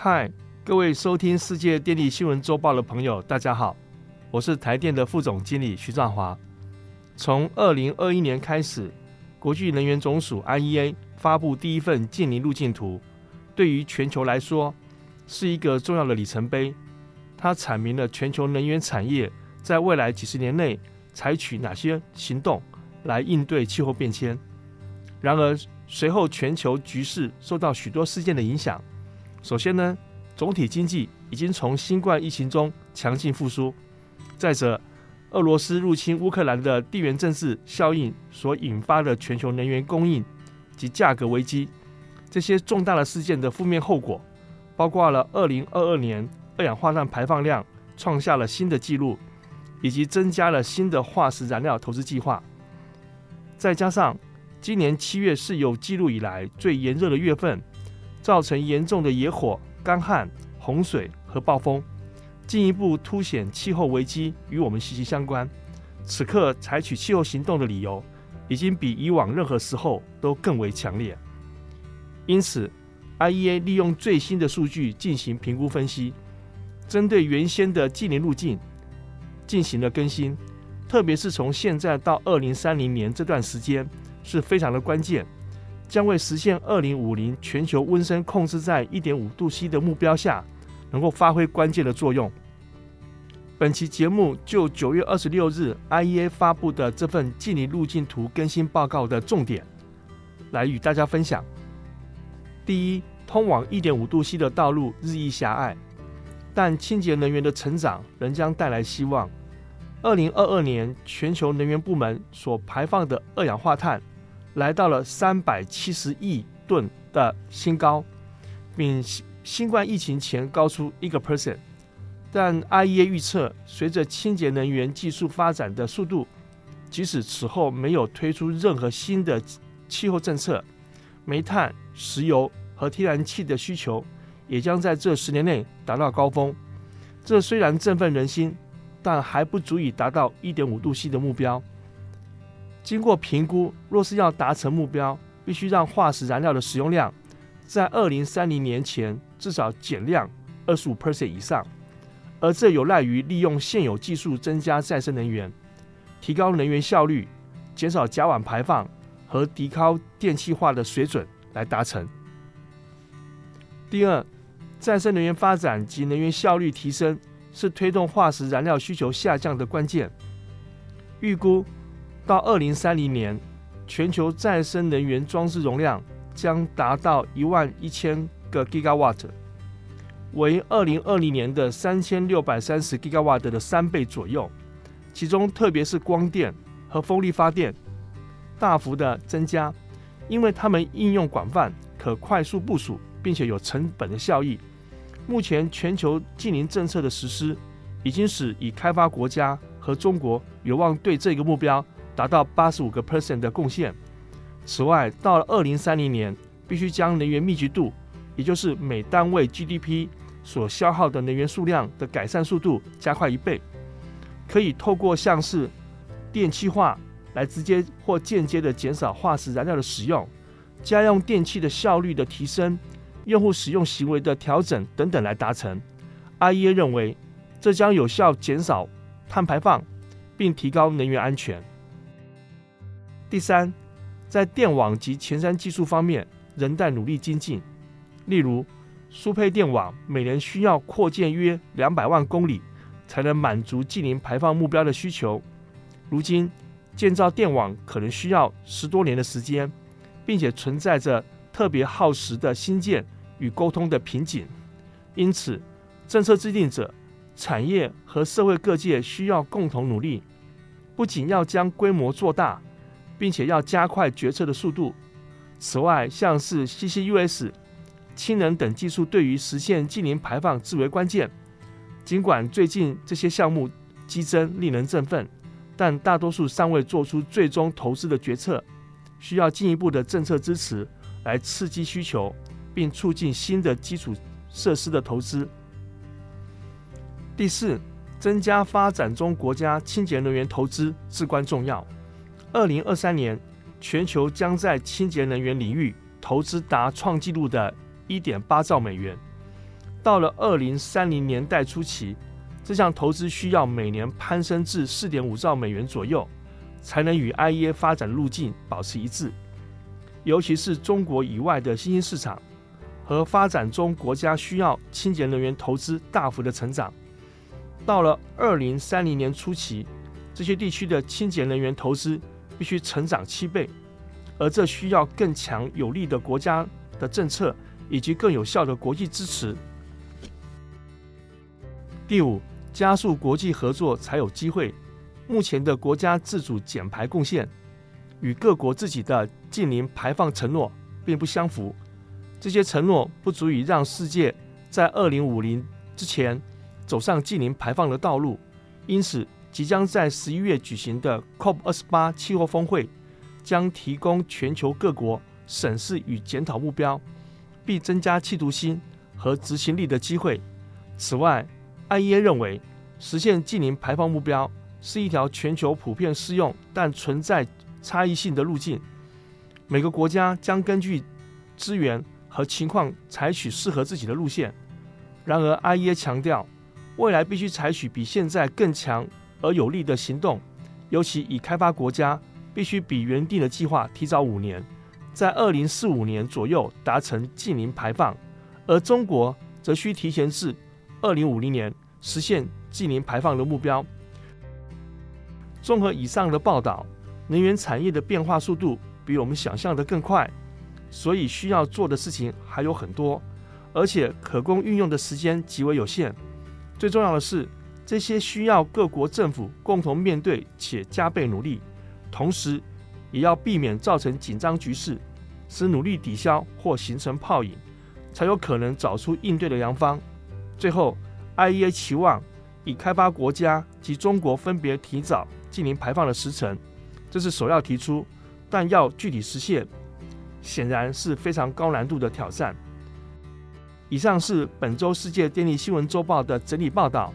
嗨，各位收听世界电力新闻周报的朋友，大家好，我是台电的副总经理徐兆华。从二零二一年开始，国际能源总署 IEA 发布第一份近邻路径图，对于全球来说是一个重要的里程碑。它阐明了全球能源产业在未来几十年内采取哪些行动来应对气候变迁。然而，随后全球局势受到许多事件的影响。首先呢，总体经济已经从新冠疫情中强劲复苏。再者，俄罗斯入侵乌克兰的地缘政治效应所引发的全球能源供应及价格危机，这些重大的事件的负面后果，包括了二零二二年二氧化碳排放量创下了新的纪录，以及增加了新的化石燃料投资计划。再加上今年七月是有记录以来最炎热的月份。造成严重的野火、干旱、洪水和暴风，进一步凸显气候危机与我们息息相关。此刻采取气候行动的理由，已经比以往任何时候都更为强烈。因此，IEA 利用最新的数据进行评估分析，针对原先的近年路径进行了更新，特别是从现在到二零三零年这段时间是非常的关键。将为实现二零五零全球温升控制在一点五度 C 的目标下，能够发挥关键的作用。本期节目就九月二十六日 IEA 发布的这份近邻路径图更新报告的重点，来与大家分享。第一，通往一点五度 C 的道路日益狭隘，但清洁能源的成长仍将带来希望。二零二二年全球能源部门所排放的二氧化碳。来到了三百七十亿吨的新高，比新新冠疫情前高出一个 percent。但 IEA 预测，随着清洁能源技术发展的速度，即使此后没有推出任何新的气候政策，煤炭、石油和天然气的需求也将在这十年内达到高峰。这虽然振奋人心，但还不足以达到一点五度 C 的目标。经过评估，若是要达成目标，必须让化石燃料的使用量在二零三零年前至少减量二十五 percent 以上，而这有赖于利用现有技术增加再生能源，提高能源效率，减少甲烷排放和提高电气化的水准来达成。第二，再生能源发展及能源效率提升是推动化石燃料需求下降的关键。预估。到二零三零年，全球再生能源装置容量将达到一万一千个 gigawatt，为二零二零年的三千六百三十 gigawatt 的三倍左右。其中，特别是光电和风力发电大幅的增加，因为它们应用广泛，可快速部署，并且有成本的效益。目前，全球近邻政策的实施，已经使已开发国家和中国有望对这个目标。达到八十五个 percent 的贡献。此外，到了二零三零年，必须将能源密集度，也就是每单位 GDP 所消耗的能源数量的改善速度加快一倍。可以透过像是电气化来直接或间接的减少化石燃料的使用，家用电器的效率的提升，用户使用行为的调整等等来达成。IEA 认为，这将有效减少碳排放，并提高能源安全。第三，在电网及前瞻技术方面仍在努力精进。例如，输配电网每年需要扩建约两百万公里，才能满足近零排放目标的需求。如今，建造电网可能需要十多年的时间，并且存在着特别耗时的新建与沟通的瓶颈。因此，政策制定者、产业和社会各界需要共同努力，不仅要将规模做大。并且要加快决策的速度。此外，像是 CCUS、氢能等技术，对于实现近零排放至为关键。尽管最近这些项目激增，令人振奋，但大多数尚未做出最终投资的决策，需要进一步的政策支持来刺激需求，并促进新的基础设施的投资。第四，增加发展中国家清洁能源投资至关重要。二零二三年，全球将在清洁能源领域投资达创纪录的一点八兆美元。到了二零三零年代初期，这项投资需要每年攀升至四点五兆美元左右，才能与 IEA 发展路径保持一致。尤其是中国以外的新兴市场和发展中国家需要清洁能源投资大幅的成长。到了二零三零年初期，这些地区的清洁能源投资必须成长七倍，而这需要更强有力的国家的政策以及更有效的国际支持。第五，加速国际合作才有机会。目前的国家自主减排贡献与各国自己的近零排放承诺并不相符，这些承诺不足以让世界在二零五零之前。走上近零排放的道路，因此即将在十一月举行的 COP 二十八气候峰会将提供全球各国审视与检讨目标，并增加企图心和执行力的机会。此外，IEA 认为实现近零排放目标是一条全球普遍适用但存在差异性的路径，每个国家将根据资源和情况采取适合自己的路线。然而，IEA 强调。未来必须采取比现在更强而有力的行动，尤其以开发国家必须比原定的计划提早五年，在二零四五年左右达成近零排放，而中国则需提前至二零五零年实现近零排放的目标。综合以上的报道，能源产业的变化速度比我们想象的更快，所以需要做的事情还有很多，而且可供运用的时间极为有限。最重要的是，这些需要各国政府共同面对且加倍努力，同时也要避免造成紧张局势，使努力抵消或形成泡影，才有可能找出应对的良方。最后，IEA 期望以开发国家及中国分别提早进行排放的时程，这是首要提出，但要具体实现，显然是非常高难度的挑战。以上是本周世界电力新闻周报的整理报道。